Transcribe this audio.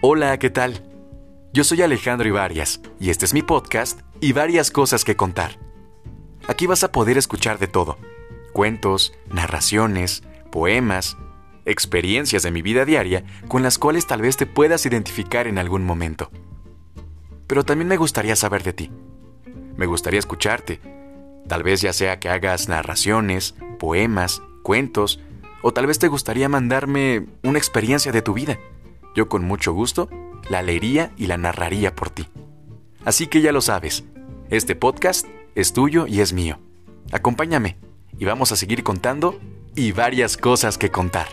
Hola, ¿qué tal? Yo soy Alejandro Ibarias y este es mi podcast y varias cosas que contar. Aquí vas a poder escuchar de todo. Cuentos, narraciones, poemas, experiencias de mi vida diaria con las cuales tal vez te puedas identificar en algún momento. Pero también me gustaría saber de ti. Me gustaría escucharte. Tal vez ya sea que hagas narraciones, poemas, cuentos, o tal vez te gustaría mandarme una experiencia de tu vida. Yo con mucho gusto la leería y la narraría por ti. Así que ya lo sabes, este podcast es tuyo y es mío. Acompáñame y vamos a seguir contando y varias cosas que contar.